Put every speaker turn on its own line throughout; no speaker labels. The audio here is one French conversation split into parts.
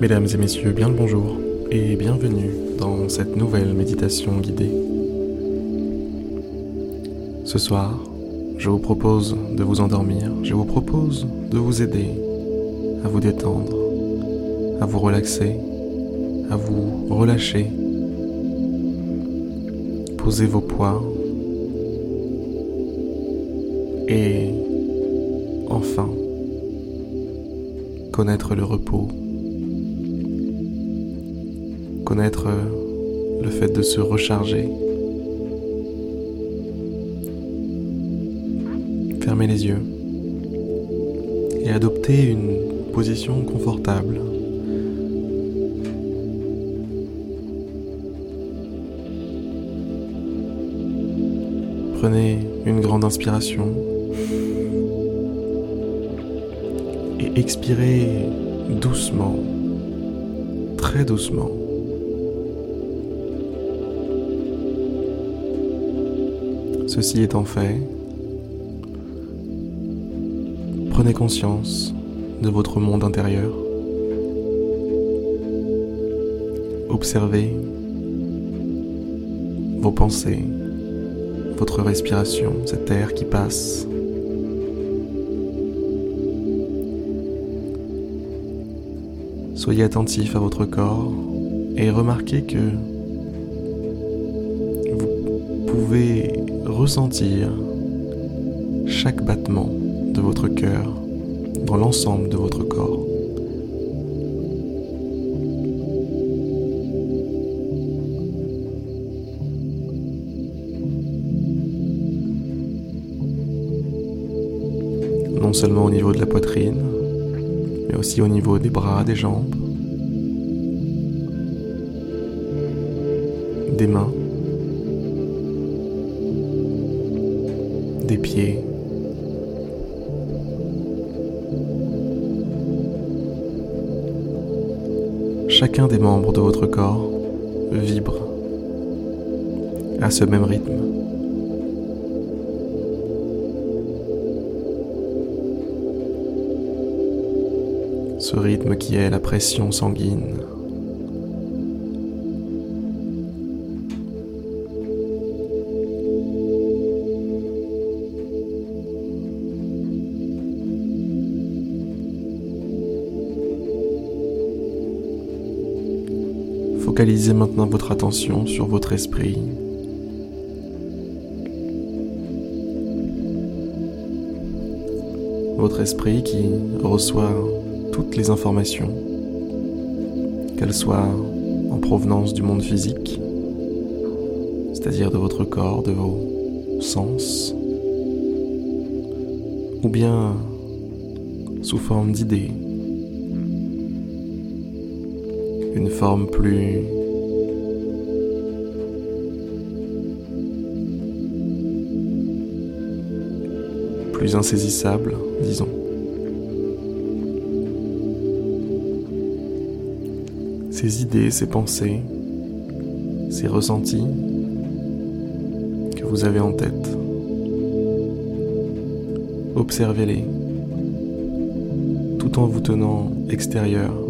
Mesdames et messieurs, bien le bonjour et bienvenue dans cette nouvelle méditation guidée. Ce soir, je vous propose de vous endormir, je vous propose de vous aider à vous détendre, à vous relaxer, à vous relâcher. Posez vos poids et enfin connaître le repos connaître euh, le fait de se recharger. Fermez les yeux et adoptez une position confortable. Prenez une grande inspiration et expirez doucement, très doucement. Ceci étant fait, prenez conscience de votre monde intérieur. Observez vos pensées, votre respiration, cet air qui passe. Soyez attentif à votre corps et remarquez que pouvez ressentir chaque battement de votre cœur dans l'ensemble de votre corps. Non seulement au niveau de la poitrine, mais aussi au niveau des bras, des jambes, des mains. Chacun des membres de votre corps vibre à ce même rythme. Ce rythme qui est la pression sanguine Focalisez maintenant votre attention sur votre esprit. Votre esprit qui reçoit toutes les informations, qu'elles soient en provenance du monde physique, c'est-à-dire de votre corps, de vos sens, ou bien sous forme d'idées, une forme plus plus insaisissable, disons. Ces idées, ces pensées, ces ressentis que vous avez en tête, observez-les tout en vous tenant extérieur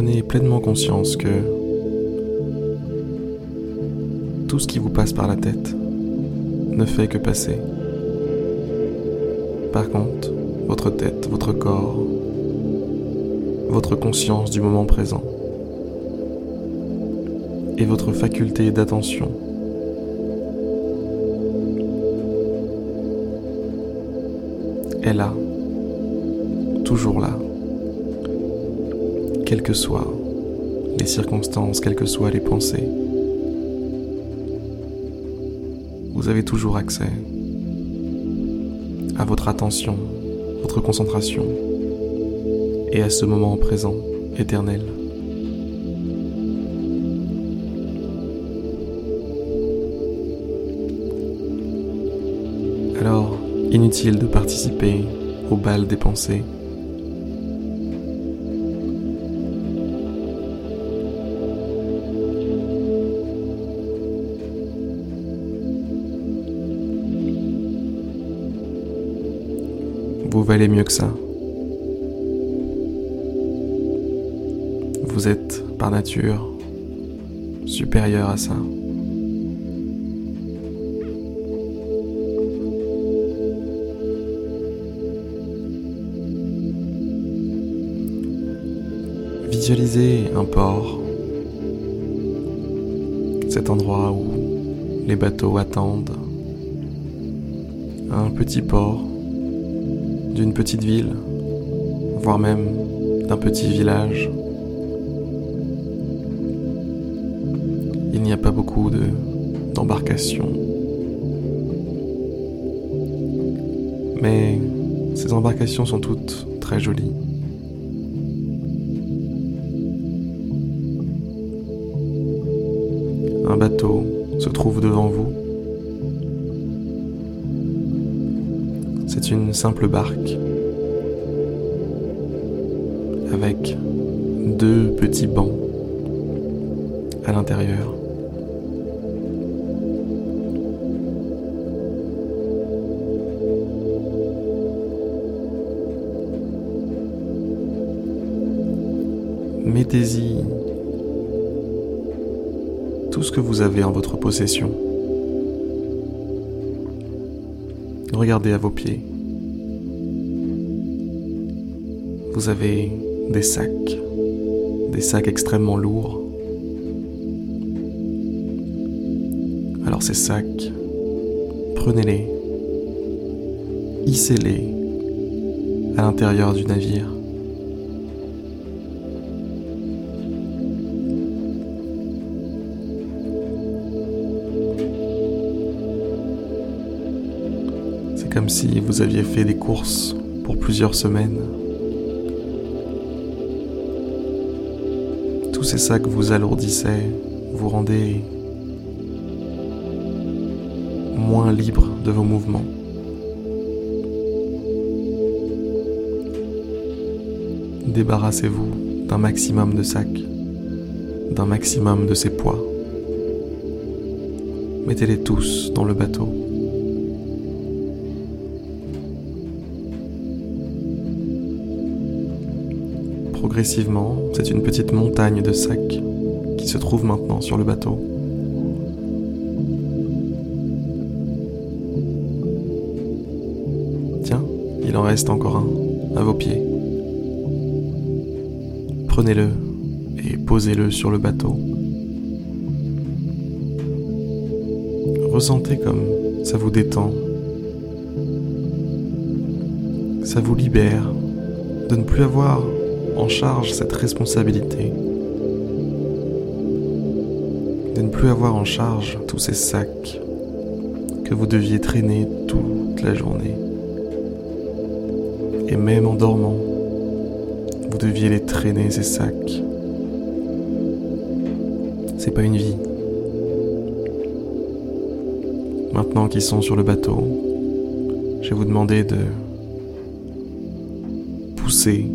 prenez pleinement conscience que tout ce qui vous passe par la tête ne fait que passer. Par contre, votre tête, votre corps, votre conscience du moment présent et votre faculté d'attention est là, toujours là quelles que soient les circonstances, quelles que soient les pensées. Vous avez toujours accès à votre attention, votre concentration et à ce moment présent éternel. Alors, inutile de participer au bal des pensées Vous valez mieux que ça. Vous êtes, par nature, supérieur à ça. Visualisez un port, cet endroit où les bateaux attendent, un petit port d'une petite ville, voire même d'un petit village. Il n'y a pas beaucoup de d'embarcations. Mais ces embarcations sont toutes très jolies. Un bateau se trouve devant vous. Une simple barque avec deux petits bancs à l'intérieur. Mettez-y tout ce que vous avez en votre possession. Regardez à vos pieds. Vous avez des sacs, des sacs extrêmement lourds. Alors ces sacs, prenez-les, hissez-les à l'intérieur du navire. comme si vous aviez fait des courses pour plusieurs semaines. Tous ces sacs vous alourdissaient, vous rendaient moins libre de vos mouvements. Débarrassez-vous d'un maximum de sacs, d'un maximum de ces poids. Mettez-les tous dans le bateau. Progressivement, c'est une petite montagne de sacs qui se trouve maintenant sur le bateau. Tiens, il en reste encore un, à vos pieds. Prenez-le et posez-le sur le bateau. Ressentez comme ça vous détend, ça vous libère de ne plus avoir en charge cette responsabilité de ne plus avoir en charge tous ces sacs que vous deviez traîner toute la journée. Et même en dormant, vous deviez les traîner, ces sacs. C'est pas une vie. Maintenant qu'ils sont sur le bateau, je vais vous demander de pousser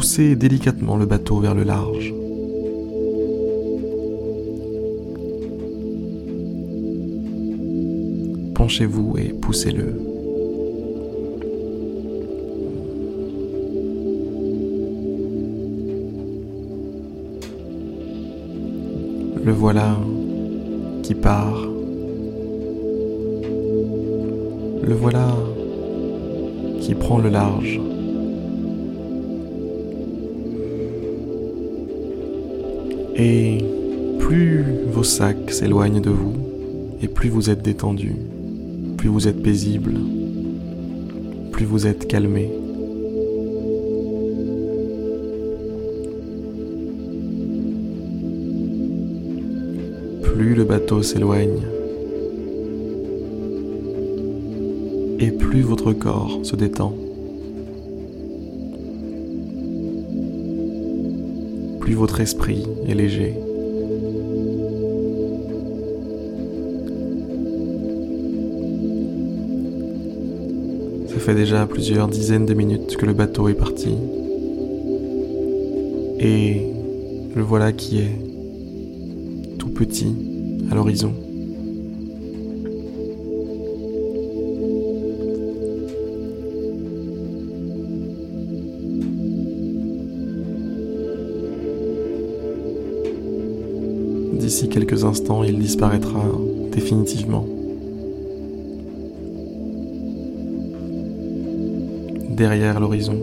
poussez délicatement le bateau vers le large. Penchez-vous et poussez-le. Le voilà qui part. Le voilà qui prend le large. Et plus vos sacs s'éloignent de vous, et plus vous êtes détendu, plus vous êtes paisible, plus vous êtes calmé. Plus le bateau s'éloigne, et plus votre corps se détend. Votre esprit est léger. Ça fait déjà plusieurs dizaines de minutes que le bateau est parti. Et le voilà qui est tout petit à l'horizon. Quelques instants, il disparaîtra définitivement. Derrière l'horizon.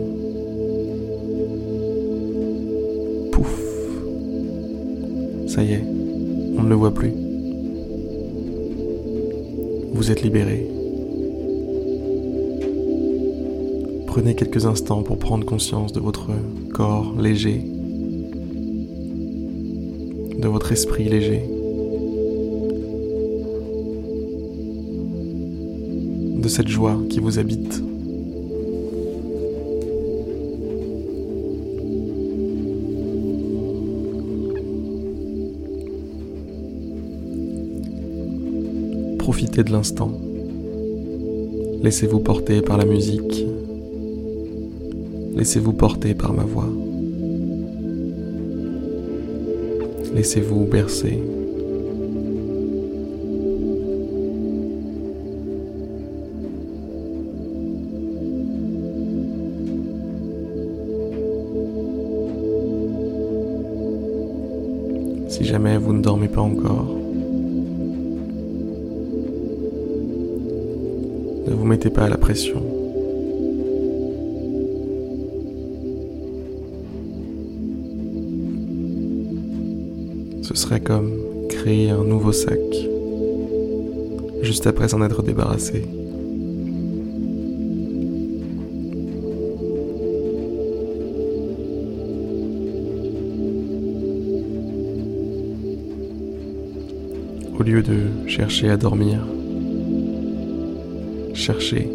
Pouf. Ça y est, on ne le voit plus. Vous êtes libéré. Prenez quelques instants pour prendre conscience de votre corps léger, de votre esprit léger, de cette joie qui vous habite. Profitez de l'instant. Laissez-vous porter par la musique. Laissez-vous porter par ma voix. Laissez-vous bercer. Si jamais vous ne dormez pas encore, ne vous mettez pas à la pression. Serait comme créer un nouveau sac juste après s'en être débarrassé. Au lieu de chercher à dormir, cherchez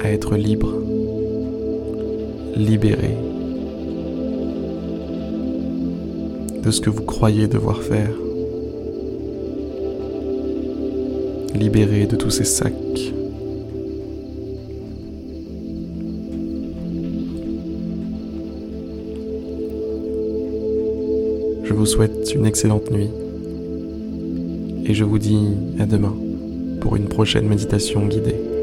à être libre, libéré de ce que vous croyez devoir faire. Libéré de tous ces sacs. Je vous souhaite une excellente nuit et je vous dis à demain pour une prochaine méditation guidée.